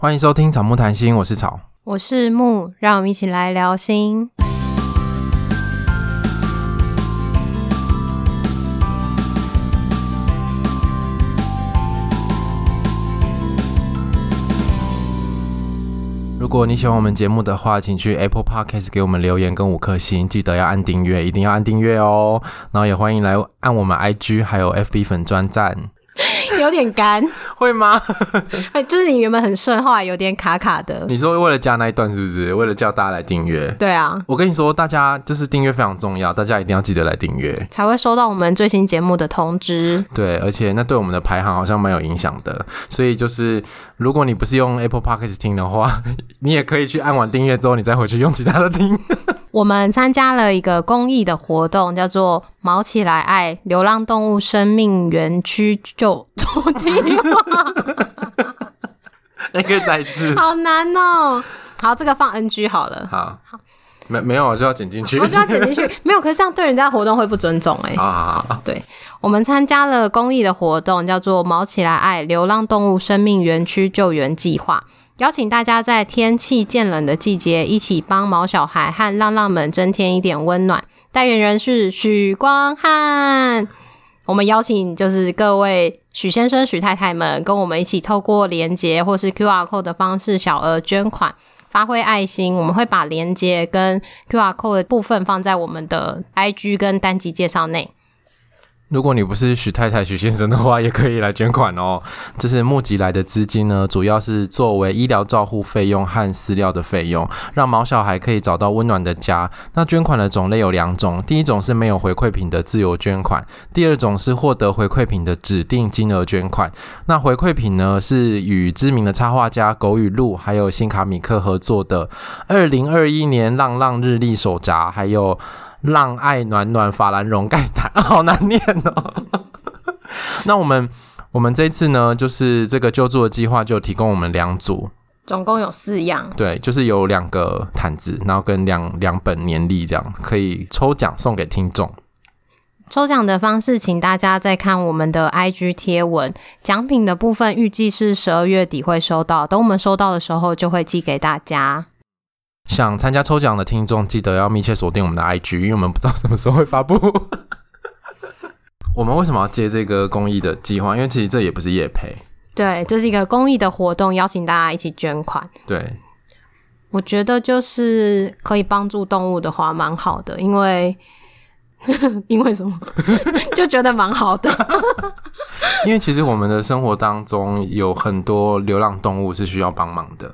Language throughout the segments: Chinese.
欢迎收听草木谈心，我是草，我是木，让我们一起来聊心。如果你喜欢我们节目的话，请去 Apple Podcast 给我们留言跟五颗星，记得要按订阅，一定要按订阅哦。然后也欢迎来按我们 IG 还有 FB 粉专赞。有点干，会吗？哎，就是你原本很顺，后来有点卡卡的。你说为了加那一段是不是？为了叫大家来订阅？对啊，我跟你说，大家就是订阅非常重要，大家一定要记得来订阅，才会收到我们最新节目的通知。对，而且那对我们的排行好像蛮有影响的。所以就是，如果你不是用 Apple Podcast 听的话，你也可以去按完订阅之后，你再回去用其他的听。我们参加了一个公益的活动，叫做“毛起来爱流浪动物生命园区救助计划”。那可以再一次。好难哦！好，这个放 NG 好了。好，好，没没有，我就要剪进去。我就要剪进去。没有，可是这样对人家活动会不尊重哎、欸。好好好。对，我们参加了公益的活动，叫做“毛起来爱流浪动物生命园区救援计划”。邀请大家在天气渐冷的季节，一起帮毛小孩和浪浪们增添一点温暖。代言人是许光汉，我们邀请就是各位许先生、许太太们，跟我们一起透过连结或是 QR code 的方式小额捐款，发挥爱心。我们会把连结跟 QR code 的部分放在我们的 IG 跟单集介绍内。如果你不是许太太、许先生的话，也可以来捐款哦。这是募集来的资金呢，主要是作为医疗照护费用和饲料的费用，让毛小孩可以找到温暖的家。那捐款的种类有两种，第一种是没有回馈品的自由捐款，第二种是获得回馈品的指定金额捐款。那回馈品呢，是与知名的插画家狗与鹿还有新卡米克合作的二零二一年浪浪日历手札，还有。浪爱暖暖法兰绒盖毯，好难念哦。那我们我们这次呢，就是这个救助的计划就提供我们两组，总共有四样。对，就是有两个毯子，然后跟两两本年历，这样可以抽奖送给听众。抽奖的方式，请大家再看我们的 IG 贴文。奖品的部分预计是十二月底会收到，等我们收到的时候就会寄给大家。想参加抽奖的听众，记得要密切锁定我们的 IG，因为我们不知道什么时候会发布。我们为什么要接这个公益的计划？因为其实这也不是业配，对，这是一个公益的活动，邀请大家一起捐款。对，我觉得就是可以帮助动物的话，蛮好的，因为 因为什么？就觉得蛮好的。因为其实我们的生活当中有很多流浪动物是需要帮忙的。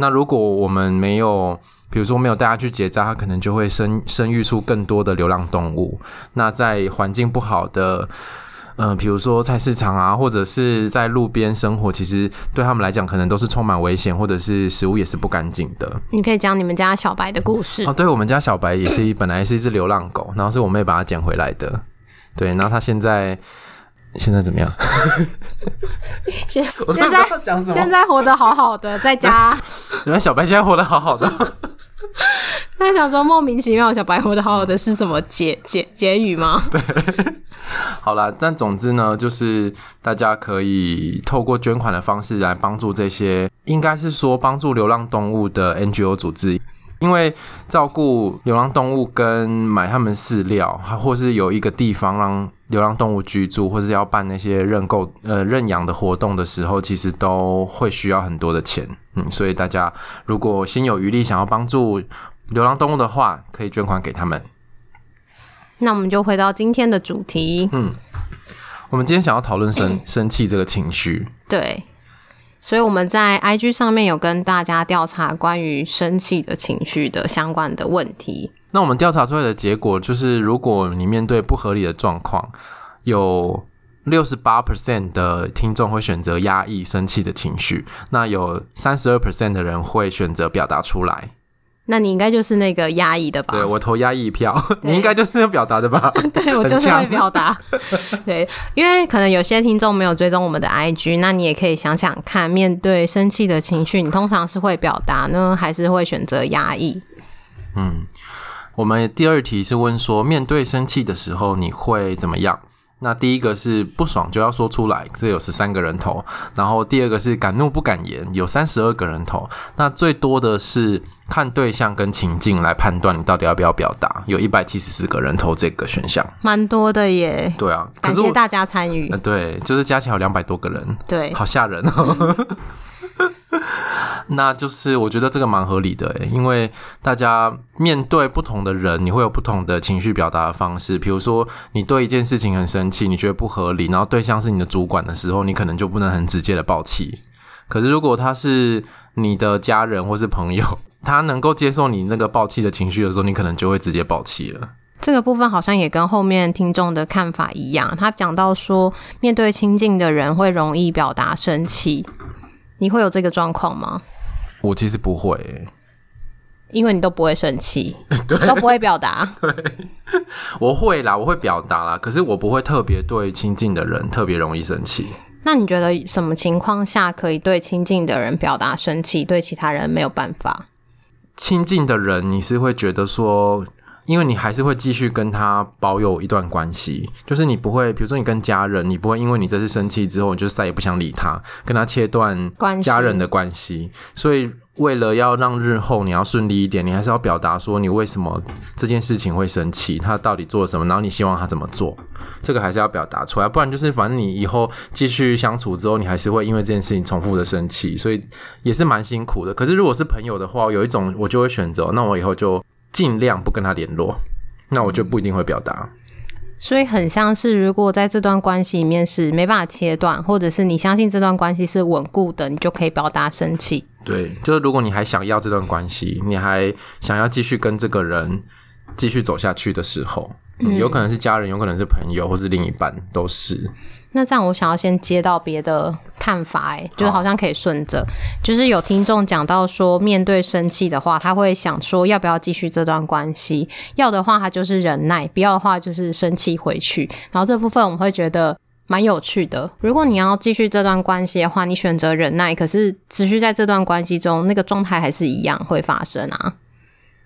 那如果我们没有，比如说没有带它去结扎，它可能就会生生育出更多的流浪动物。那在环境不好的，呃，比如说菜市场啊，或者是在路边生活，其实对他们来讲，可能都是充满危险，或者是食物也是不干净的。你可以讲你们家小白的故事哦。对，我们家小白也是一本来是一只流浪狗，然后是我妹把它捡回来的。对，然后它现在。现在怎么样？现现在现在活得好好的，在家。原来小白现在活得好好的。他想说莫名其妙，小白活得好好的是什么结结结语吗？对。好啦，但总之呢，就是大家可以透过捐款的方式来帮助这些，应该是说帮助流浪动物的 NGO 组织。因为照顾流浪动物跟买他们饲料，或是有一个地方让流浪动物居住，或是要办那些认购呃认养的活动的时候，其实都会需要很多的钱。嗯，所以大家如果心有余力想要帮助流浪动物的话，可以捐款给他们。那我们就回到今天的主题。嗯，我们今天想要讨论生生气这个情绪。对。所以我们在 IG 上面有跟大家调查关于生气的情绪的相关的问题。那我们调查出来的结果就是，如果你面对不合理的状况，有六十八 percent 的听众会选择压抑生气的情绪，那有三十二 percent 的人会选择表达出来。那你应该就是那个压抑的吧？对，我投压抑票，你应该就是要表达的吧？对，我就是会表达。对，因为可能有些听众没有追踪我们的 IG，那你也可以想想看，面对生气的情绪，你通常是会表达呢，还是会选择压抑？嗯，我们第二题是问说，面对生气的时候，你会怎么样？那第一个是不爽就要说出来，这有十三个人投。然后第二个是敢怒不敢言，有三十二个人投。那最多的是看对象跟情境来判断你到底要不要表达，有一百七十四个人投这个选项，蛮多的耶。对啊，感谢大家参与。呃，对，就是加起来有两百多个人，对，好吓人哦。那就是我觉得这个蛮合理的，因为大家面对不同的人，你会有不同的情绪表达的方式。比如说，你对一件事情很生气，你觉得不合理，然后对象是你的主管的时候，你可能就不能很直接的爆气。可是如果他是你的家人或是朋友，他能够接受你那个爆气的情绪的时候，你可能就会直接爆气了。这个部分好像也跟后面听众的看法一样，他讲到说，面对亲近的人会容易表达生气。你会有这个状况吗？我其实不会、欸，因为你都不会生气，都不会表达。对，我会啦，我会表达啦，可是我不会特别对亲近的人特别容易生气。那你觉得什么情况下可以对亲近的人表达生气，对其他人没有办法？亲近的人，你是会觉得说。因为你还是会继续跟他保有一段关系，就是你不会，比如说你跟家人，你不会因为你这次生气之后，你就再也不想理他，跟他切断家人的关系。所以为了要让日后你要顺利一点，你还是要表达说你为什么这件事情会生气，他到底做了什么，然后你希望他怎么做，这个还是要表达出来，不然就是反正你以后继续相处之后，你还是会因为这件事情重复的生气，所以也是蛮辛苦的。可是如果是朋友的话，有一种我就会选择，那我以后就。尽量不跟他联络，那我就不一定会表达。所以很像是，如果在这段关系里面是没办法切断，或者是你相信这段关系是稳固的，你就可以表达生气。对，就是如果你还想要这段关系，你还想要继续跟这个人继续走下去的时候，嗯，有可能是家人，有可能是朋友，或是另一半，都是。那这样，我想要先接到别的看法，哎，就是好像可以顺着，就是有听众讲到说，面对生气的话，他会想说要不要继续这段关系，要的话他就是忍耐，不要的话就是生气回去。然后这部分我们会觉得蛮有趣的。如果你要继续这段关系的话，你选择忍耐，可是持续在这段关系中，那个状态还是一样会发生啊。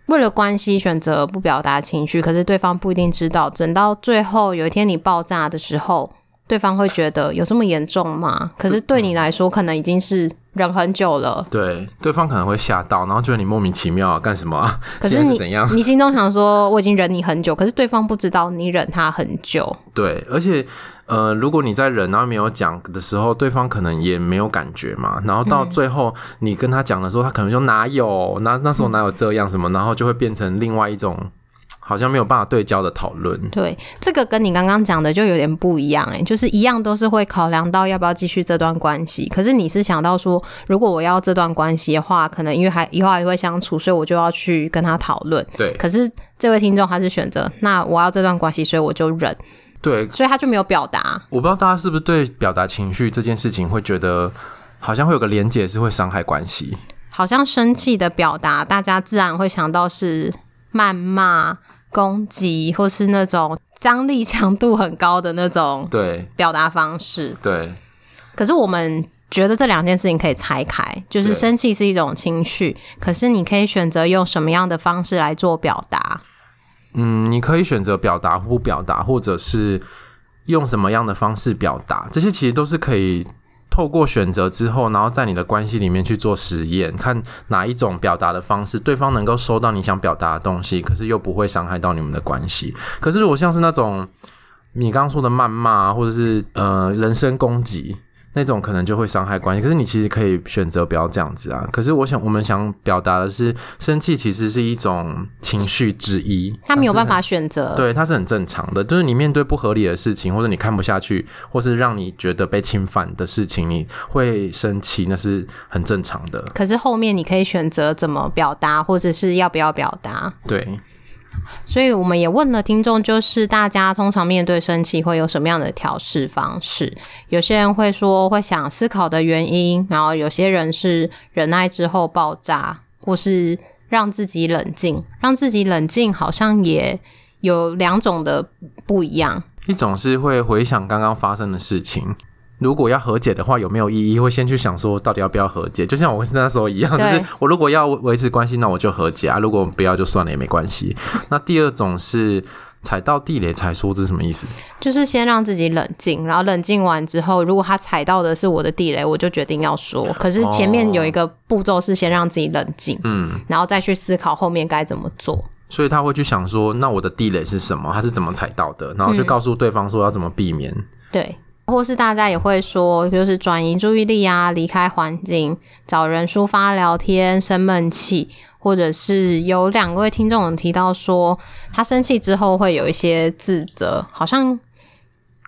为了关系选择不表达情绪，可是对方不一定知道，等到最后有一天你爆炸的时候。对方会觉得有这么严重吗？可是对你来说，可能已经是忍很久了。对，对方可能会吓到，然后觉得你莫名其妙啊，干什么啊？可是你是怎样？你心中想说我已经忍你很久，可是对方不知道你忍他很久。对，而且呃，如果你在忍然后没有讲的时候，对方可能也没有感觉嘛。然后到最后你跟他讲的时候，他可能就哪有？那那时候哪有这样什么？然后就会变成另外一种。好像没有办法对焦的讨论。对，这个跟你刚刚讲的就有点不一样诶，就是一样都是会考量到要不要继续这段关系。可是你是想到说，如果我要这段关系的话，可能因为还以后还会相处，所以我就要去跟他讨论。对。可是这位听众还是选择，那我要这段关系，所以我就忍。对。所以他就没有表达。我不知道大家是不是对表达情绪这件事情会觉得，好像会有个连结是会伤害关系。好像生气的表达，大家自然会想到是谩骂。攻击或是那种张力强度很高的那种对表达方式对，可是我们觉得这两件事情可以拆开，就是生气是一种情绪，可是你可以选择用什么样的方式来做表达。嗯，你可以选择表达或不表达，或者是用什么样的方式表达，这些其实都是可以。透过选择之后，然后在你的关系里面去做实验，看哪一种表达的方式，对方能够收到你想表达的东西，可是又不会伤害到你们的关系。可是如果像是那种你刚刚说的谩骂，或者是呃人身攻击。那种可能就会伤害关系，可是你其实可以选择不要这样子啊。可是我想，我们想表达的是，生气其实是一种情绪之一，他没有办法选择，对，它是很正常的。就是你面对不合理的事情，或者你看不下去，或是让你觉得被侵犯的事情，你会生气，那是很正常的。可是后面你可以选择怎么表达，或者是要不要表达，对。所以我们也问了听众，就是大家通常面对生气会有什么样的调试方式？有些人会说会想思考的原因，然后有些人是忍耐之后爆炸，或是让自己冷静。让自己冷静好像也有两种的不一样，一种是会回想刚刚发生的事情。如果要和解的话，有没有意义？会先去想说，到底要不要和解？就像我那时候一样，就是我如果要维持关系，那我就和解啊；如果不要，就算了，也没关系。那第二种是踩到地雷才说，这是什么意思？就是先让自己冷静，然后冷静完之后，如果他踩到的是我的地雷，我就决定要说。可是前面有一个步骤是先让自己冷静，嗯，然后再去思考后面该怎么做。所以他会去想说，那我的地雷是什么？他是怎么踩到的？然后就告诉对方说要怎么避免。嗯、对，或是大家也会说，就是转移注意力啊，离开环境，找人抒发、聊天、生闷气。或者是有两位听众有提到说，他生气之后会有一些自责，好像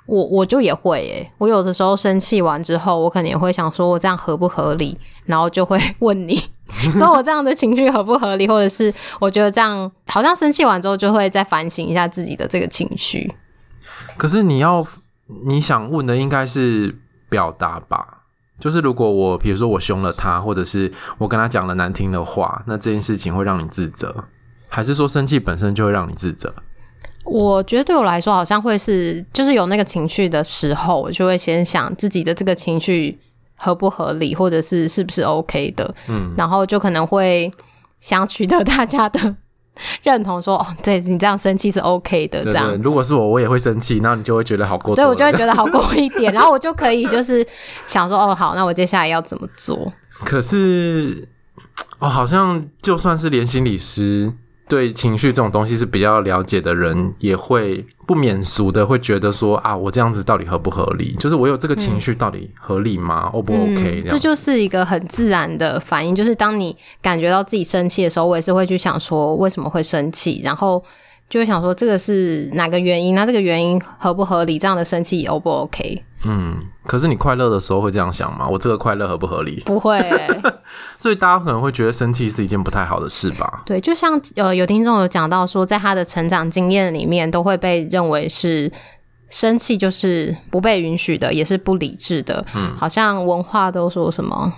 我我就也会诶，我有的时候生气完之后，我可能也会想说，我这样合不合理？然后就会问你，说我这样的情绪合不合理？或者是我觉得这样好像生气完之后就会再反省一下自己的这个情绪。可是你要你想问的应该是表达吧？就是如果我，比如说我凶了他，或者是我跟他讲了难听的话，那这件事情会让你自责，还是说生气本身就会让你自责？我觉得对我来说，好像会是，就是有那个情绪的时候，我就会先想自己的这个情绪合不合理，或者是是不是 OK 的，嗯，然后就可能会想取得大家的。认同说哦，对，你这样生气是 OK 的，这样。对对，如果是我，我也会生气，然后你就会觉得好过。对，我就会觉得好过一点，然后我就可以就是想说哦，好，那我接下来要怎么做？可是哦，好像就算是连心理师。对情绪这种东西是比较了解的人，也会不免俗的会觉得说啊，我这样子到底合不合理？就是我有这个情绪到底合理吗？O、嗯、不 OK？这，这就是一个很自然的反应，就是当你感觉到自己生气的时候，我也是会去想说为什么会生气，然后就会想说这个是哪个原因？那这个原因合不合理？这样的生气 O 不 OK？嗯，可是你快乐的时候会这样想吗？我这个快乐合不合理？不会、欸，所以大家可能会觉得生气是一件不太好的事吧？对，就像呃，有听众有讲到说，在他的成长经验里面，都会被认为是生气就是不被允许的，也是不理智的。嗯，好像文化都说什么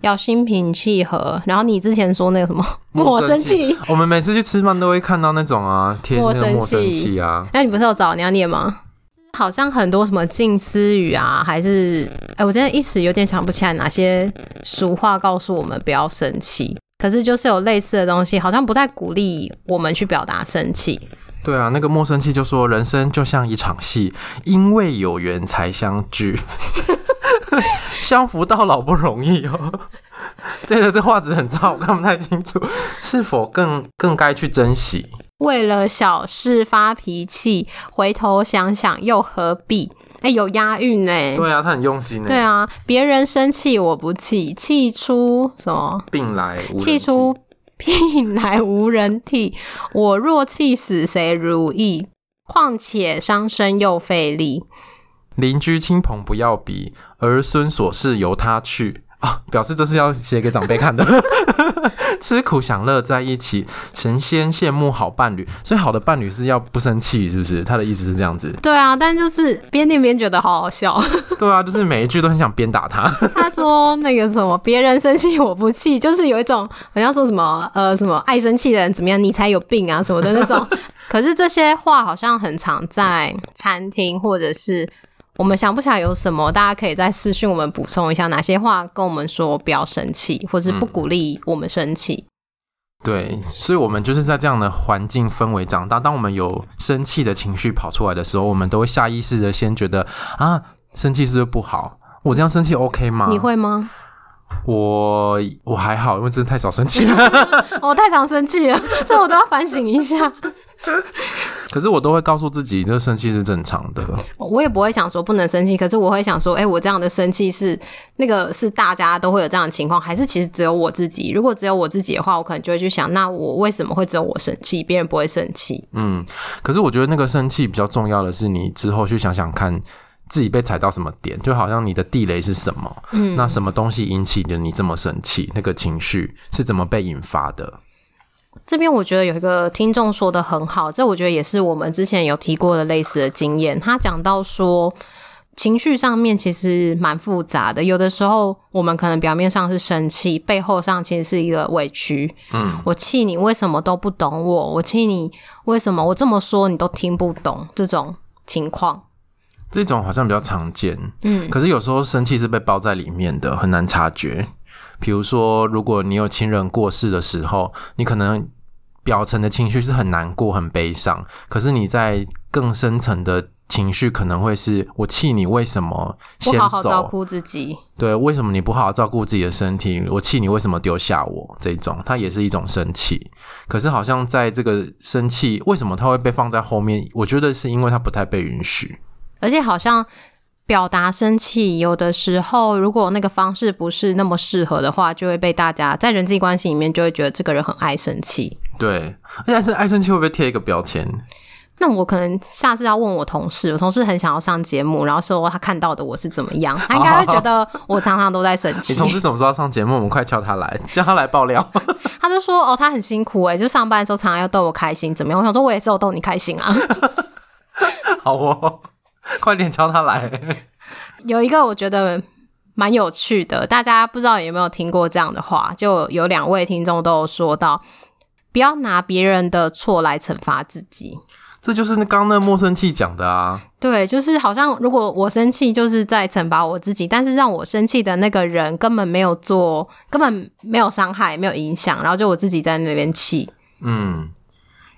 要心平气和，然后你之前说那个什么 莫 生气，我们每次去吃饭都会看到那种啊，贴那个莫生气啊。那你不是有找你要念吗？好像很多什么近思语啊，还是哎、我真的一时有点想不起来哪些俗话告诉我们不要生气。可是就是有类似的东西，好像不太鼓励我们去表达生气。对啊，那个莫生气就说人生就像一场戏，因为有缘才相聚，相扶到老不容易哦。这个这画质很差，我看不太清楚，是否更更该去珍惜？为了小事发脾气，回头想想又何必？哎、欸，有押韵呢。对啊，他很用心呢。对啊，别人生气我不气，气出什么？病来无人。气出病来无人替。我若气死谁如意？况且伤身又费力。邻居亲朋不要比，儿孙琐事由他去。啊，表示这是要写给长辈看的。吃苦享乐在一起，神仙羡慕好伴侣。所以好的伴侣是要不生气，是不是？他的意思是这样子。对啊，但就是边念边觉得好好笑。对啊，就是每一句都很想鞭打他。他说那个什么，别人生气我不气，就是有一种好像说什么呃什么爱生气的人怎么样，你才有病啊什么的那种。可是这些话好像很常在餐厅或者是。我们想不起来有什么，大家可以在私讯我们补充一下，哪些话跟我们说不要生气，或是不鼓励我们生气。嗯。对，所以，我们就是在这样的环境氛围长大。当我们有生气的情绪跑出来的时候，我们都会下意识的先觉得啊，生气是不是不好？我这样生气 OK 吗？你会吗？我我还好，因为真的太少生气了。我 太常生气了，所以我都要反省一下。可是我都会告诉自己，这个生气是正常的。我也不会想说不能生气，可是我会想说，哎、欸，我这样的生气是那个是大家都会有这样的情况，还是其实只有我自己？如果只有我自己的话，我可能就会去想，那我为什么会只有我生气，别人不会生气？嗯，可是我觉得那个生气比较重要的是，你之后去想想看自己被踩到什么点，就好像你的地雷是什么？嗯，那什么东西引起了你这么生气？那个情绪是怎么被引发的？这边我觉得有一个听众说的很好，这我觉得也是我们之前有提过的类似的经验。他讲到说，情绪上面其实蛮复杂的，有的时候我们可能表面上是生气，背后上其实是一个委屈。嗯，我气你为什么都不懂我？我气你为什么我这么说你都听不懂？这种情况，这种好像比较常见。嗯，可是有时候生气是被包在里面的，很难察觉。比如说，如果你有亲人过世的时候，你可能表层的情绪是很难过、很悲伤，可是你在更深层的情绪可能会是我气你为什么先走？好好照顾自己？对，为什么你不好好照顾自己的身体？我气你为什么丢下我？这种它也是一种生气。可是好像在这个生气，为什么它会被放在后面？我觉得是因为它不太被允许，而且好像。表达生气，有的时候如果那个方式不是那么适合的话，就会被大家在人际关系里面就会觉得这个人很爱生气。对，但是爱生气会不会贴一个标签？那我可能下次要问我同事，我同事很想要上节目，然后说他看到的我是怎么样，他应该会觉得我常常都在生气。你同事什么时候上节目？我们快叫他来，叫他来爆料。他就说哦，他很辛苦哎，就上班的时候常常要逗我开心，怎么样？我想说我也只有逗你开心啊。好哦。快点叫他来！有一个我觉得蛮有趣的，大家不知道有没有听过这样的话？就有两位听众都有说到，不要拿别人的错来惩罚自己。这就是刚刚那个莫生气讲的啊。对，就是好像如果我生气，就是在惩罚我自己，但是让我生气的那个人根本没有做，根本没有伤害，没有影响，然后就我自己在那边气。嗯，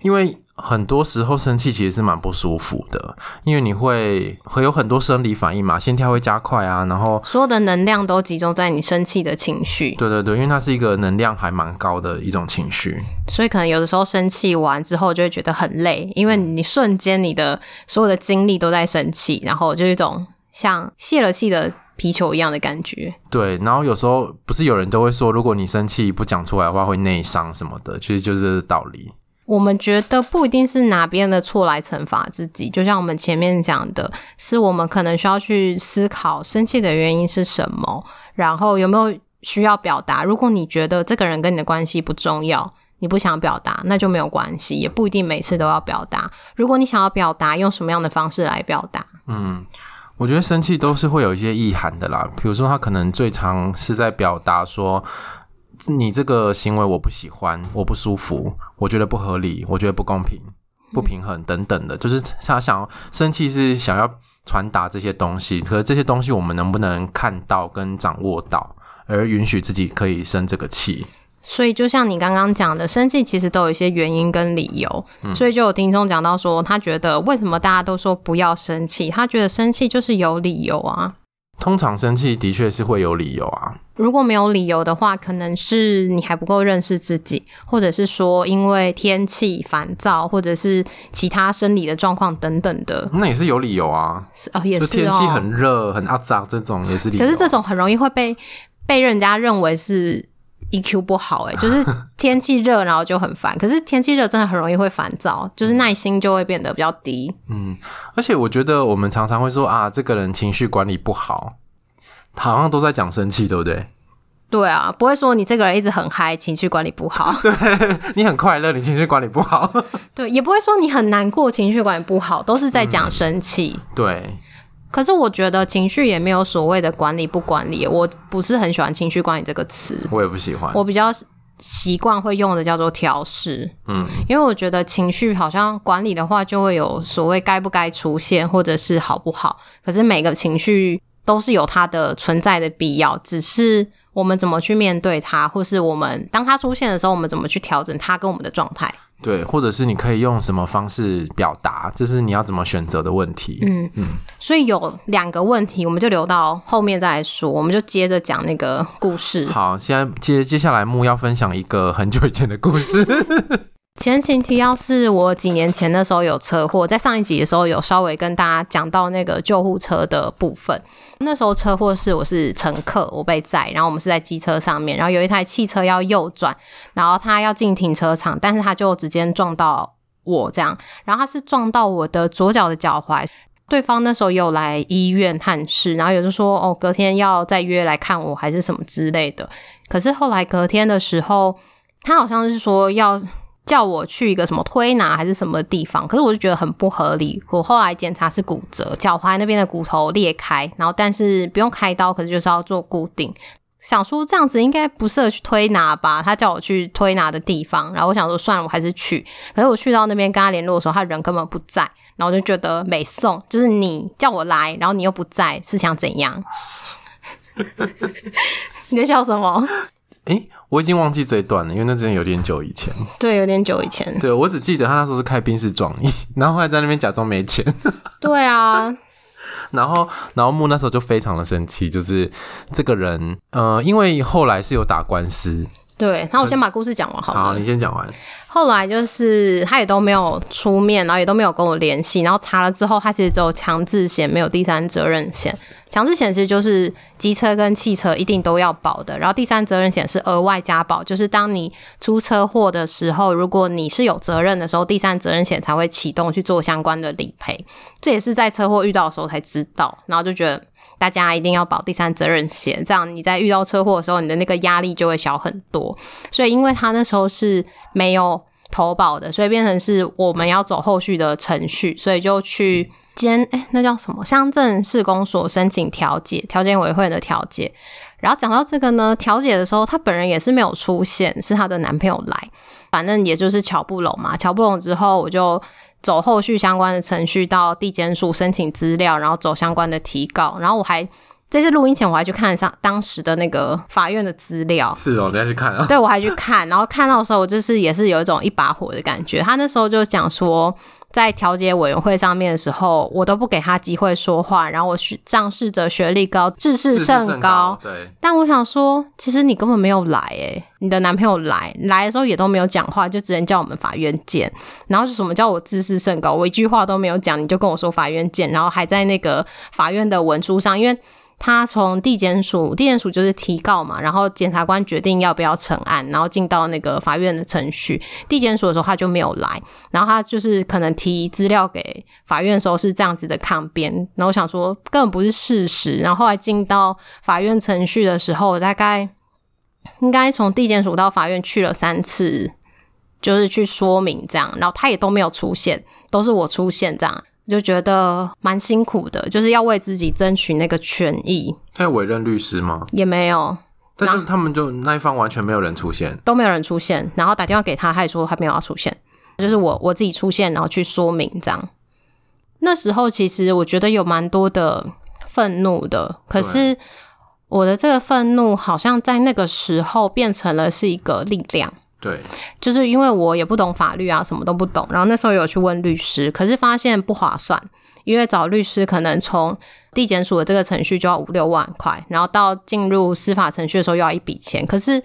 因为。很多时候生气其实是蛮不舒服的，因为你会会有很多生理反应嘛，心跳会加快啊，然后所有的能量都集中在你生气的情绪。对对对，因为它是一个能量还蛮高的一种情绪，所以可能有的时候生气完之后就会觉得很累，因为你瞬间你的所有的精力都在生气，然后就一种像泄了气的皮球一样的感觉。对，然后有时候不是有人都会说，如果你生气不讲出来的话会内伤什么的，其实就是这个道理。我们觉得不一定是拿别人的错来惩罚自己，就像我们前面讲的，是我们可能需要去思考生气的原因是什么，然后有没有需要表达。如果你觉得这个人跟你的关系不重要，你不想表达，那就没有关系，也不一定每次都要表达。如果你想要表达，用什么样的方式来表达？嗯，我觉得生气都是会有一些意涵的啦。比如说，他可能最常是在表达说。你这个行为我不喜欢，我不舒服，我觉得不合理，我觉得不公平、不平衡等等的，就是他想要生气是想要传达这些东西，可是这些东西我们能不能看到跟掌握到，而允许自己可以生这个气？所以就像你刚刚讲的，生气其实都有一些原因跟理由，嗯、所以就有听众讲到说，他觉得为什么大家都说不要生气，他觉得生气就是有理由啊。通常生气的确是会有理由啊。如果没有理由的话，可能是你还不够认识自己，或者是说因为天气烦躁，或者是其他生理的状况等等的。那也是有理由啊。是哦，也是哦。天气很热、很肮脏，这种也是理由。可是这种很容易会被被人家认为是。EQ 不好哎、欸，就是天气热，然后就很烦。可是天气热真的很容易会烦躁，就是耐心就会变得比较低。嗯，而且我觉得我们常常会说啊，这个人情绪管理不好，好像都在讲生气，对不对？对啊，不会说你这个人一直很嗨，情绪管理不好。对，你很快乐，你情绪管理不好。对，也不会说你很难过，情绪管理不好，都是在讲生气、嗯。对。可是我觉得情绪也没有所谓的管理不管理，我不是很喜欢情绪管理这个词。我也不喜欢。我比较习惯会用的叫做调试。嗯，因为我觉得情绪好像管理的话，就会有所谓该不该出现，或者是好不好。可是每个情绪都是有它的存在的必要，只是我们怎么去面对它，或是我们当它出现的时候，我们怎么去调整它跟我们的状态。对，或者是你可以用什么方式表达，这是你要怎么选择的问题。嗯嗯，所以有两个问题，我们就留到后面再来说。我们就接着讲那个故事。好，现在接接下来木要分享一个很久以前的故事。前情提要是我几年前的时候有车祸，在上一集的时候有稍微跟大家讲到那个救护车的部分。那时候车祸是我是乘客，我被载，然后我们是在机车上面，然后有一台汽车要右转，然后他要进停车场，但是他就直接撞到我这样，然后他是撞到我的左脚的脚踝。对方那时候有来医院探视，然后有就说哦，隔天要再约来看我还是什么之类的。可是后来隔天的时候，他好像是说要。叫我去一个什么推拿还是什么地方，可是我就觉得很不合理。我后来检查是骨折，脚踝那边的骨头裂开，然后但是不用开刀，可是就是要做固定。想说这样子应该不适合去推拿吧？他叫我去推拿的地方，然后我想说算了，我还是去。可是我去到那边跟他联络的时候，他人根本不在，然后我就觉得没送，就是你叫我来，然后你又不在，是想怎样？你在笑什么？哎、欸，我已经忘记这一段了，因为那真的有点久以前。对，有点久以前。对，我只记得他那时候是开宾士撞你，然后后来在那边假装没钱。对啊。然后，然后木那时候就非常的生气，就是这个人，呃，因为后来是有打官司。对，那我先把故事讲完好了。好，你先讲完。后来就是他也都没有出面，然后也都没有跟我联系，然后查了之后，他其实只有强制险，没有第三责任险。强制险其实就是机车跟汽车一定都要保的，然后第三责任险是额外加保，就是当你出车祸的时候，如果你是有责任的时候，第三责任险才会启动去做相关的理赔。这也是在车祸遇到的时候才知道，然后就觉得大家一定要保第三责任险，这样你在遇到车祸的时候，你的那个压力就会小很多。所以因为他那时候是没有投保的，所以变成是我们要走后续的程序，所以就去监哎、那叫什么乡镇市公所申请调解，调解委员会的调解。然后讲到这个呢，调解的时候，她本人也是没有出现，是她的男朋友来，反正也就是乔不拢嘛。乔不拢之后，我就走后续相关的程序，到地检署申请资料，然后走相关的提告，然后我还。这次录音前，我还去看上当时的那个法院的资料。是哦，你再去看啊？对，我还去看，然后看到的时候，我就是也是有一种一把火的感觉。他那时候就讲说，在调解委员会上面的时候，我都不给他机会说话，然后我仗势着学历高，智势甚高。高对。但我想说，其实你根本没有来，诶，你的男朋友来来的时候也都没有讲话，就只能叫我们法院见。然后是什么叫我智势甚高？我一句话都没有讲，你就跟我说法院见，然后还在那个法院的文书上，因为。他从地检署，地检署就是提告嘛，然后检察官决定要不要成案，然后进到那个法院的程序。地检署的时候他就没有来，然后他就是可能提资料给法院的时候是这样子的抗辩，然后我想说根本不是事实。然后后来进到法院程序的时候，大概应该从地检署到法院去了三次，就是去说明这样，然后他也都没有出现，都是我出现这样。就觉得蛮辛苦的，就是要为自己争取那个权益。他有委任律师吗？也没有，但是他们就那一方完全没有人出现，都没有人出现。然后打电话给他，他也说他没有要出现，就是我我自己出现，然后去说明这样。那时候其实我觉得有蛮多的愤怒的，可是我的这个愤怒好像在那个时候变成了是一个力量。对，就是因为我也不懂法律啊，什么都不懂。然后那时候有去问律师，可是发现不划算，因为找律师可能从地检署的这个程序就要五六万块，然后到进入司法程序的时候又要一笔钱。可是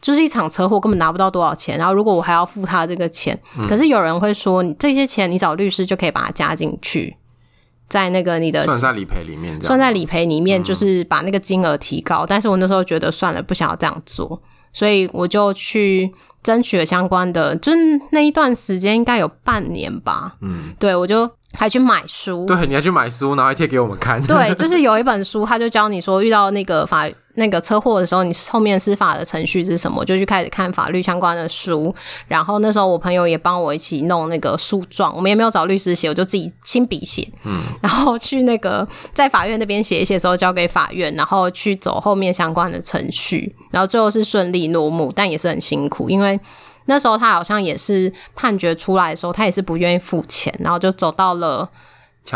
就是一场车祸根本拿不到多少钱。然后如果我还要付他这个钱，嗯、可是有人会说，你这些钱你找律师就可以把它加进去，在那个你的算在理赔里面，算在理赔里面，就是把那个金额提高。嗯、但是我那时候觉得算了，不想要这样做，所以我就去。争取了相关的，就是那一段时间应该有半年吧。嗯，对，我就还去买书。对，你还去买书，然后还贴给我们看。对，就是有一本书，他就教你说，遇到那个法那个车祸的时候，你后面司法的程序是什么，就去开始看法律相关的书。然后那时候我朋友也帮我一起弄那个诉状，我们也没有找律师写，我就自己亲笔写。嗯，然后去那个在法院那边写一写的时候，交给法院，然后去走后面相关的程序，然后最后是顺利落幕，但也是很辛苦，因为。那时候他好像也是判决出来的时候，他也是不愿意付钱，然后就走到了。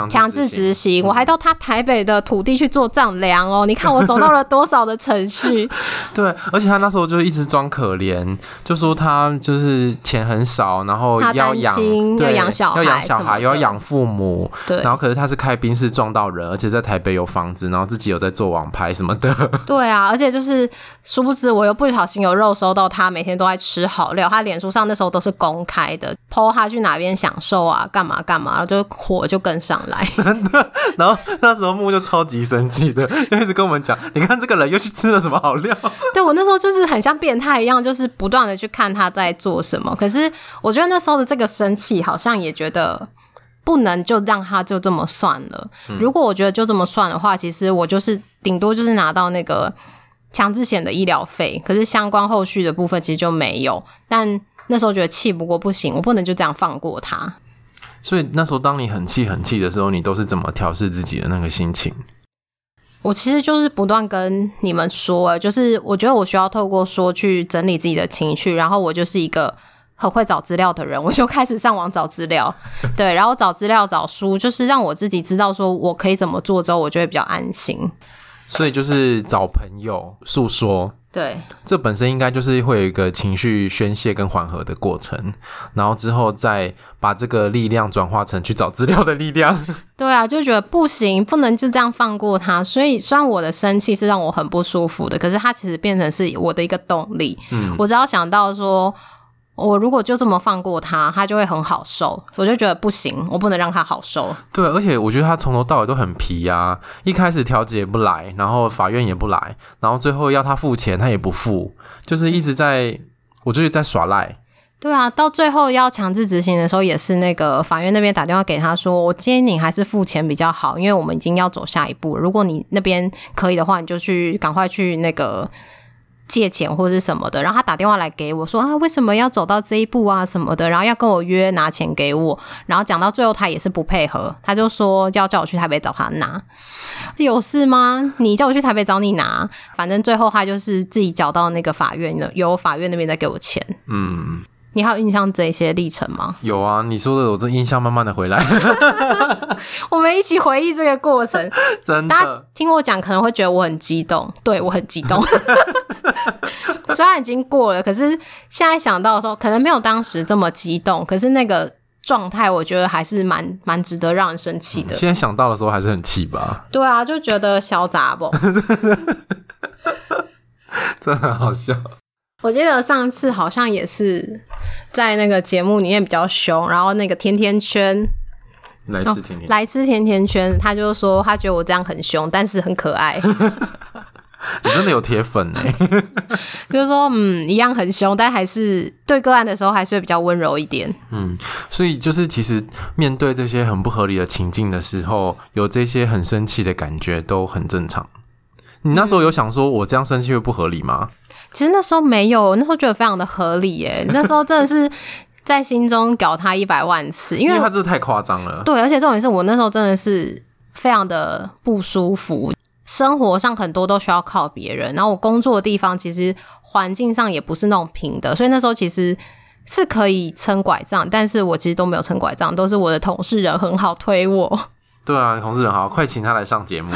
强制执行，我还到他台北的土地去做丈量哦。你看我走到了多少的程序？对，而且他那时候就一直装可怜，就说他就是钱很少，然后要养，对，要养小孩，要养小孩，又要养父母。对，然后可是他是开宾士撞到人，而且在台北有房子，然后自己有在做网拍什么的。对啊，而且就是殊不知我又不小心有肉收到他每天都在吃好料，他脸书上那时候都是公开的，po 他去哪边享受啊，干嘛干嘛，然后就火就跟上。来 真的，然后那时候木就超级生气的，就一直跟我们讲：“你看这个人又去吃了什么好料？” 对，我那时候就是很像变态一样，就是不断的去看他在做什么。可是我觉得那时候的这个生气，好像也觉得不能就让他就这么算了。嗯、如果我觉得就这么算的话，其实我就是顶多就是拿到那个强制险的医疗费，可是相关后续的部分其实就没有。但那时候觉得气不过不行，我不能就这样放过他。所以那时候，当你很气很气的时候，你都是怎么调试自己的那个心情？我其实就是不断跟你们说，就是我觉得我需要透过说去整理自己的情绪，然后我就是一个很会找资料的人，我就开始上网找资料，对，然后找资料、找书，就是让我自己知道说我可以怎么做之后，我就会比较安心。所以就是找朋友诉说，对，这本身应该就是会有一个情绪宣泄跟缓和的过程，然后之后再把这个力量转化成去找资料的力量。对啊，就觉得不行，不能就这样放过他。所以虽然我的生气是让我很不舒服的，可是它其实变成是我的一个动力。嗯，我只要想到说。我如果就这么放过他，他就会很好受。我就觉得不行，我不能让他好受。对，而且我觉得他从头到尾都很皮呀。一开始调解也不来，然后法院也不来，然后最后要他付钱，他也不付，就是一直在，我就是在耍赖。对啊，到最后要强制执行的时候，也是那个法院那边打电话给他说：“我建议你还是付钱比较好，因为我们已经要走下一步。如果你那边可以的话，你就去赶快去那个。”借钱或是什么的，然后他打电话来给我说啊，为什么要走到这一步啊什么的，然后要跟我约拿钱给我，然后讲到最后他也是不配合，他就说要叫我去台北找他拿，有事吗？你叫我去台北找你拿，反正最后他就是自己找到那个法院了，由法院那边再给我钱。嗯，你还有印象这些历程吗？有啊，你说的我这印象慢慢的回来，我们一起回忆这个过程。真的，大家听我讲可能会觉得我很激动，对，我很激动。虽然已经过了，可是现在想到的时候，可能没有当时这么激动。可是那个状态，我觉得还是蛮蛮值得让人生气的。现在想到的时候，还是很气吧？对啊，就觉得小杂不，真的很好笑。我记得上次好像也是在那个节目里面比较凶，然后那个甜甜圈来吃甜甜、哦、来吃甜甜圈，他就说他觉得我这样很凶，但是很可爱。你真的有铁粉哎，就是说，嗯，一样很凶，但还是对个案的时候还是会比较温柔一点。嗯，所以就是其实面对这些很不合理的情境的时候，有这些很生气的感觉都很正常。你那时候有想说我这样生气会不合理吗？其实那时候没有，那时候觉得非常的合理耶。那时候真的是在心中搞他一百万次，因为，因为他真的太夸张了。对，而且重点是我那时候真的是非常的不舒服。生活上很多都需要靠别人，然后我工作的地方其实环境上也不是那种平的，所以那时候其实是可以撑拐杖，但是我其实都没有撑拐杖，都是我的同事人很好推我。对啊，同事人好，快请他来上节目。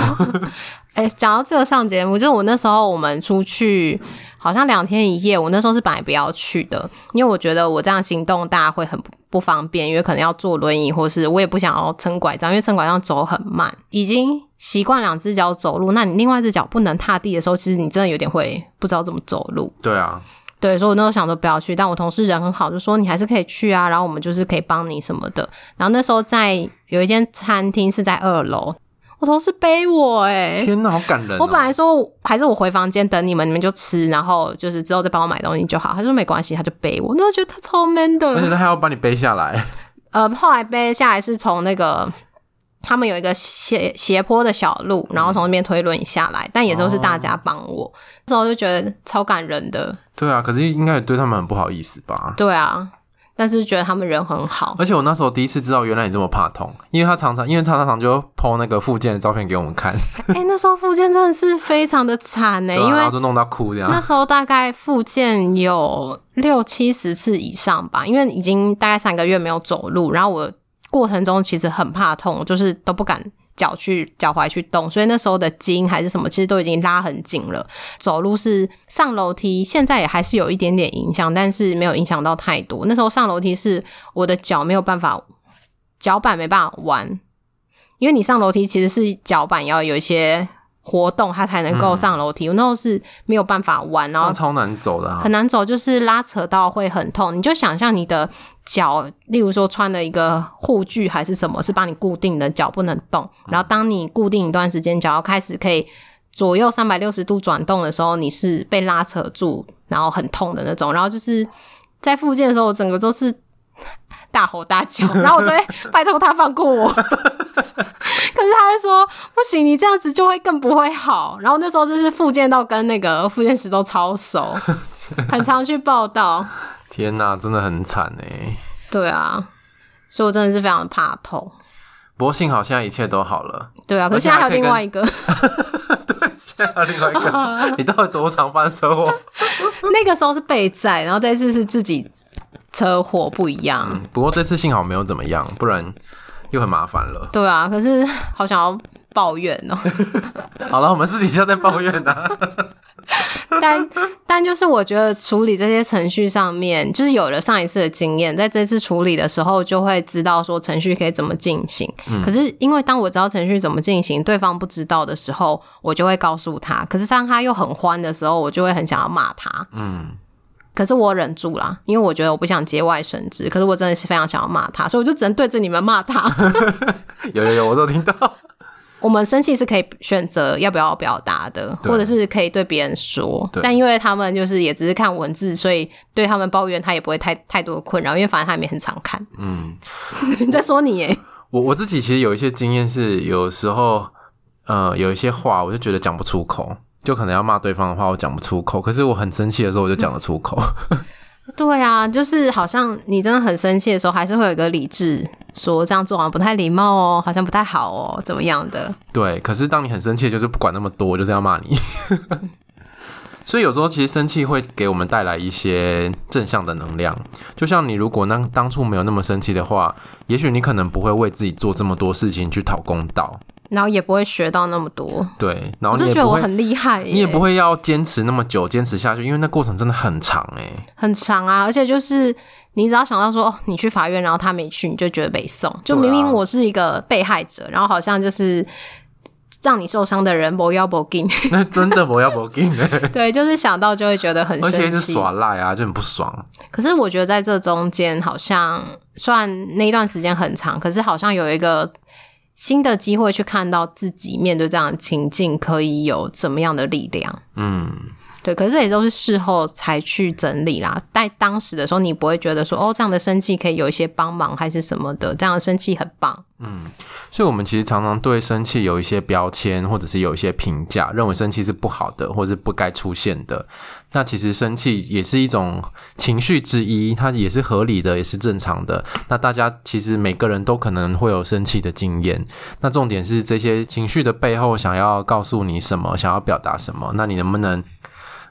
哎、讲到这个上节目，就是我那时候我们出去好像两天一夜，我那时候是本来不要去的，因为我觉得我这样行动大家会很不方便，因为可能要坐轮椅，或是我也不想要撑拐杖，因为撑拐杖走很慢，已经。习惯两只脚走路，那你另外一只脚不能踏地的时候，其实你真的有点会不知道怎么走路。对啊，对，所以我那时候想说不要去，但我同事人很好，就说你还是可以去啊，然后我们就是可以帮你什么的。然后那时候在有一间餐厅是在二楼，我同事背我、欸，哎，天哪，好感人、喔！我本来说还是我回房间等你们，你们就吃，然后就是之后再帮我买东西就好。他说没关系，他就背我，那我觉得他超 man 的，而且他还要把你背下来。呃，后来背下来是从那个。他们有一个斜斜坡的小路，然后从那边推轮椅下来，嗯、但也都是大家帮我，那、哦、时候就觉得超感人的。对啊，可是应该也对他们很不好意思吧？对啊，但是觉得他们人很好。而且我那时候第一次知道，原来你这么怕痛，因为他常常，因为他常常就 po 那个附件的照片给我们看。哎、欸，那时候附件真的是非常的惨呢、欸，啊、因为然后就弄到哭这样。那时候大概附件有六七十次以上吧，因为已经大概三个月没有走路，然后我。过程中其实很怕痛，就是都不敢脚去脚踝去动，所以那时候的筋还是什么，其实都已经拉很紧了。走路是上楼梯，现在也还是有一点点影响，但是没有影响到太多。那时候上楼梯是我的脚没有办法，脚板没办法弯，因为你上楼梯其实是脚板要有一些。活动他才能够上楼梯，嗯、我那时候是没有办法玩，然后超难走的，啊，很难走，就是拉扯到会很痛。你就想象你的脚，例如说穿了一个护具还是什么，是帮你固定的，脚不能动。然后当你固定一段时间，脚要开始可以左右三百六十度转动的时候，你是被拉扯住，然后很痛的那种。然后就是在附近的时候，我整个都是大吼大叫，然后我就会拜托他放过我。可是他会说不行，你这样子就会更不会好。然后那时候就是复健到跟那个复健师都超熟，很常去报道。天哪，真的很惨哎。对啊，所以我真的是非常的怕痛。不过幸好现在一切都好了。对啊，可是现在还有另外一个。对，现在还有另外一个。你到底多常发生车祸？那个时候是被载，然后这次是自己车祸不一样。嗯，不过这次幸好没有怎么样，不然。又很麻烦了，对啊，可是好想要抱怨哦。好了，我们私底下再抱怨呢、啊。但但就是我觉得处理这些程序上面，就是有了上一次的经验，在这次处理的时候，就会知道说程序可以怎么进行。嗯、可是因为当我知道程序怎么进行，对方不知道的时候，我就会告诉他。可是当他又很欢的时候，我就会很想要骂他。嗯。可是我忍住了，因为我觉得我不想节外生枝。可是我真的是非常想要骂他，所以我就只能对着你们骂他。有有有，我都听到。我们生气是可以选择要不要表达的，或者是可以对别人说。但因为他们就是也只是看文字，所以对他们抱怨他也不会太太多的困扰，因为反正他们也很常看。嗯，你在说你耶？我我自己其实有一些经验是，有时候呃有一些话，我就觉得讲不出口，就可能要骂对方的话，我讲不出口。可是我很生气的时候，我就讲得出口。嗯对啊，就是好像你真的很生气的时候，还是会有一个理智说这样做好像不太礼貌哦，好像不太好哦，怎么样的？对，可是当你很生气，就是不管那么多，就这样骂你。所以有时候其实生气会给我们带来一些正向的能量。就像你如果当当初没有那么生气的话，也许你可能不会为自己做这么多事情去讨公道。然后也不会学到那么多，对，然后我就觉得我很厉害，你也不会要坚持那么久，坚持下去，因为那过程真的很长哎，很长啊，而且就是你只要想到说，哦，你去法院，然后他没去，你就觉得被送，就明明我是一个被害者，啊、然后好像就是让你受伤的人，不要不给，那真的不要不给，对，就是想到就会觉得很生气，而且是耍赖啊，就很不爽。可是我觉得在这中间，好像虽然那一段时间很长，可是好像有一个。新的机会去看到自己面对这样的情境，可以有怎么样的力量？嗯，对。可是这也都是事后才去整理啦。在当时的时候，你不会觉得说，哦，这样的生气可以有一些帮忙，还是什么的？这样的生气很棒。嗯，所以我们其实常常对生气有一些标签，或者是有一些评价，认为生气是不好的，或是不该出现的。那其实生气也是一种情绪之一，它也是合理的，也是正常的。那大家其实每个人都可能会有生气的经验。那重点是这些情绪的背后想要告诉你什么，想要表达什么？那你能不能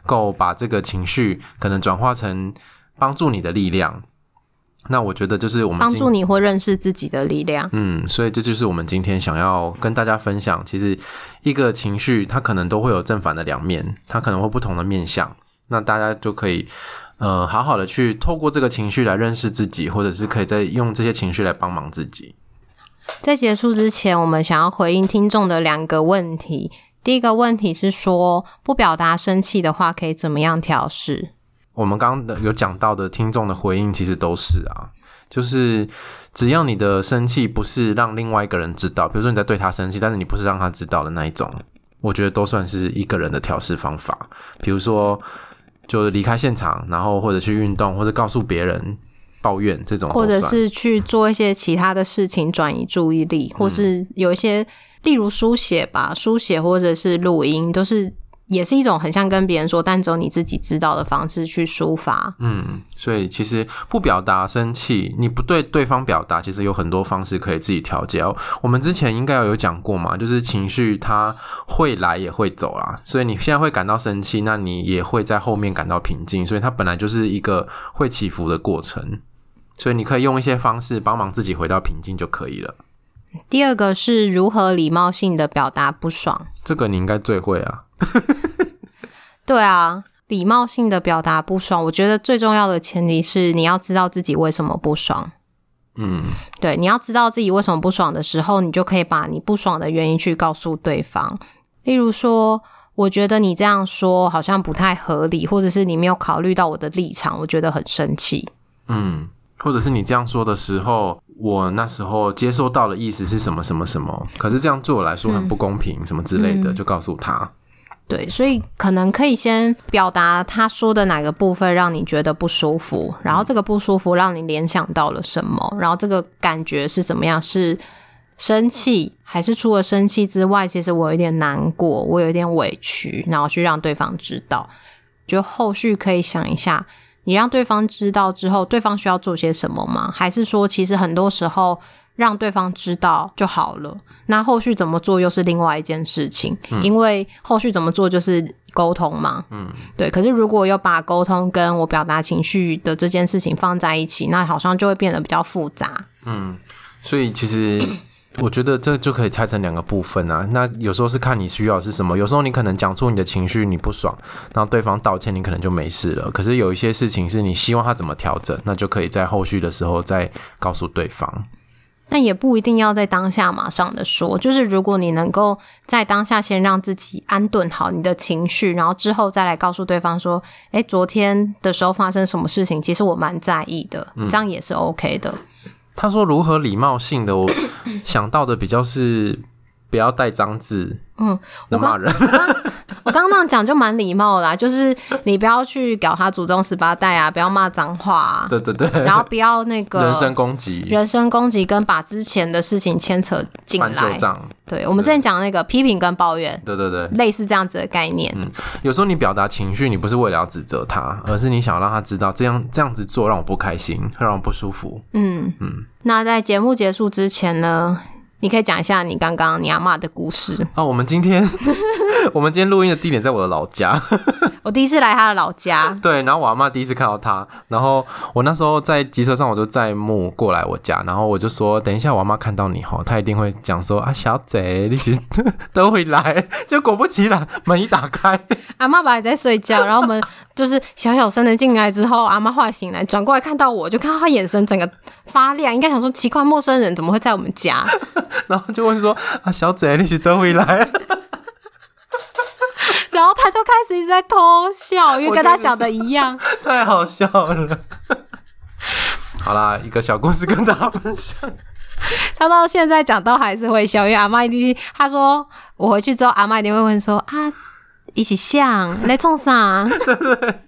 够把这个情绪可能转化成帮助你的力量？那我觉得就是我们帮助你或认识自己的力量。嗯，所以这就是我们今天想要跟大家分享。其实一个情绪它可能都会有正反的两面，它可能会不同的面相。那大家就可以，呃，好好的去透过这个情绪来认识自己，或者是可以再用这些情绪来帮忙自己。在结束之前，我们想要回应听众的两个问题。第一个问题是说，不表达生气的话，可以怎么样调试？我们刚刚有讲到的听众的回应，其实都是啊，就是只要你的生气不是让另外一个人知道，比如说你在对他生气，但是你不是让他知道的那一种，我觉得都算是一个人的调试方法。比如说。就是离开现场，然后或者去运动，或者告诉别人抱怨这种，或者是去做一些其他的事情转移注意力，或是有一些，例如书写吧，书写或者是录音，都是。也是一种很像跟别人说，但只有你自己知道的方式去抒发。嗯，所以其实不表达生气，你不对对方表达，其实有很多方式可以自己调节。我们之前应该有讲过嘛，就是情绪它会来也会走啦。所以你现在会感到生气，那你也会在后面感到平静。所以它本来就是一个会起伏的过程。所以你可以用一些方式帮忙自己回到平静就可以了。第二个是如何礼貌性的表达不爽，这个你应该最会啊。对啊，礼貌性的表达不爽，我觉得最重要的前提是你要知道自己为什么不爽。嗯，对，你要知道自己为什么不爽的时候，你就可以把你不爽的原因去告诉对方。例如说，我觉得你这样说好像不太合理，或者是你没有考虑到我的立场，我觉得很生气。嗯，或者是你这样说的时候，我那时候接收到的意思是什么什么什么，可是这样对我来说很不公平，嗯、什么之类的，就告诉他。对，所以可能可以先表达他说的哪个部分让你觉得不舒服，然后这个不舒服让你联想到了什么，然后这个感觉是怎么样？是生气，还是除了生气之外，其实我有点难过，我有点委屈，然后去让对方知道。就后续可以想一下，你让对方知道之后，对方需要做些什么吗？还是说，其实很多时候。让对方知道就好了。那后续怎么做又是另外一件事情，嗯、因为后续怎么做就是沟通嘛。嗯，对。可是如果要把沟通跟我表达情绪的这件事情放在一起，那好像就会变得比较复杂。嗯，所以其实我觉得这就可以拆成两个部分啊。那有时候是看你需要是什么，有时候你可能讲出你的情绪，你不爽，然后对方道歉，你可能就没事了。可是有一些事情是你希望他怎么调整，那就可以在后续的时候再告诉对方。但也不一定要在当下马上的说，就是如果你能够在当下先让自己安顿好你的情绪，然后之后再来告诉对方说：“哎，昨天的时候发生什么事情？其实我蛮在意的。”这样也是 OK 的。他说如何礼貌性的，我 想到的比较是不要带脏字，嗯，我骂人。我刚刚那样讲就蛮礼貌啦，就是你不要去搞他祖宗十八代啊，不要骂脏话啊，对对对，然后不要那个人身攻击，人身攻击跟把之前的事情牵扯进来，对，我们之前讲那个批评跟抱怨，对对对，类似这样子的概念。嗯，有时候你表达情绪，你不是为了要指责他，而是你想要让他知道这样这样子做让我不开心，会让我不舒服。嗯嗯，那在节目结束之前呢，你可以讲一下你刚刚你阿嬷的故事啊。我们今天。我们今天录音的地点在我的老家。我第一次来他的老家。对，然后我阿妈第一次看到他，然后我那时候在机车上，我就载木过来我家，然后我就说，等一下我阿妈看到你吼，她一定会讲说啊，小贼，你是都会来。就果不其然，门一打开，阿妈本来在睡觉，然后我们就是小小声的进来之后，阿嬷后来醒来，转过来看到我，就看到她眼神整个发亮，应该想说奇怪，陌生人怎么会在我们家？然后就问说啊，小贼，你是都会来。然后他就开始一直在偷笑，因为跟他想的一样，太好笑了。好啦，一个小故事跟大家分享。他到现在讲到还是会笑，因为阿妈一定他说我回去之后，阿妈一定会问说啊，一起像来冲啥？对 对。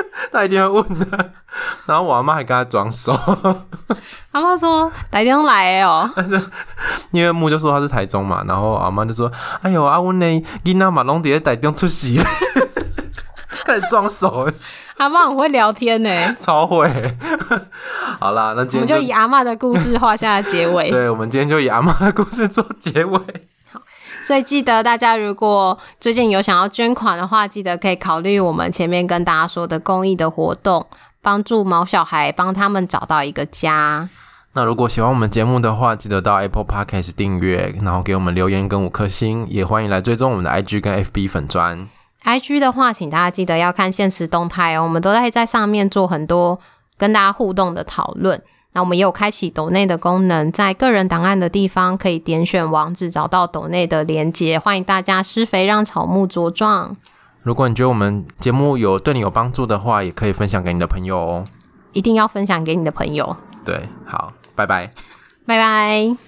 他一定要问的，然后我阿妈还跟他装熟。阿妈说：“台中来的哦。”因为木就说他是台中嘛，然后阿妈就说：“哎呦，阿温呢？囡仔嘛拢伫咧台中出席，开始装熟。”阿妈很会聊天呢，超会。好啦，那今天我们就以阿妈的故事画下结尾。对，我们今天就以阿妈的故事做结尾。所以记得大家如果最近有想要捐款的话，记得可以考虑我们前面跟大家说的公益的活动，帮助毛小孩，帮他们找到一个家。那如果喜欢我们节目的话，记得到 Apple Podcast 订阅，然后给我们留言跟五颗星，也欢迎来追踪我们的 IG 跟 FB 粉砖。IG 的话，请大家记得要看限时动态哦，我们都在在上面做很多跟大家互动的讨论。那我们也有开启抖内的功能，在个人档案的地方可以点选网址，找到抖内的连接。欢迎大家施肥，让草木茁壮。如果你觉得我们节目有对你有帮助的话，也可以分享给你的朋友哦。一定要分享给你的朋友。对，好，拜拜，拜拜。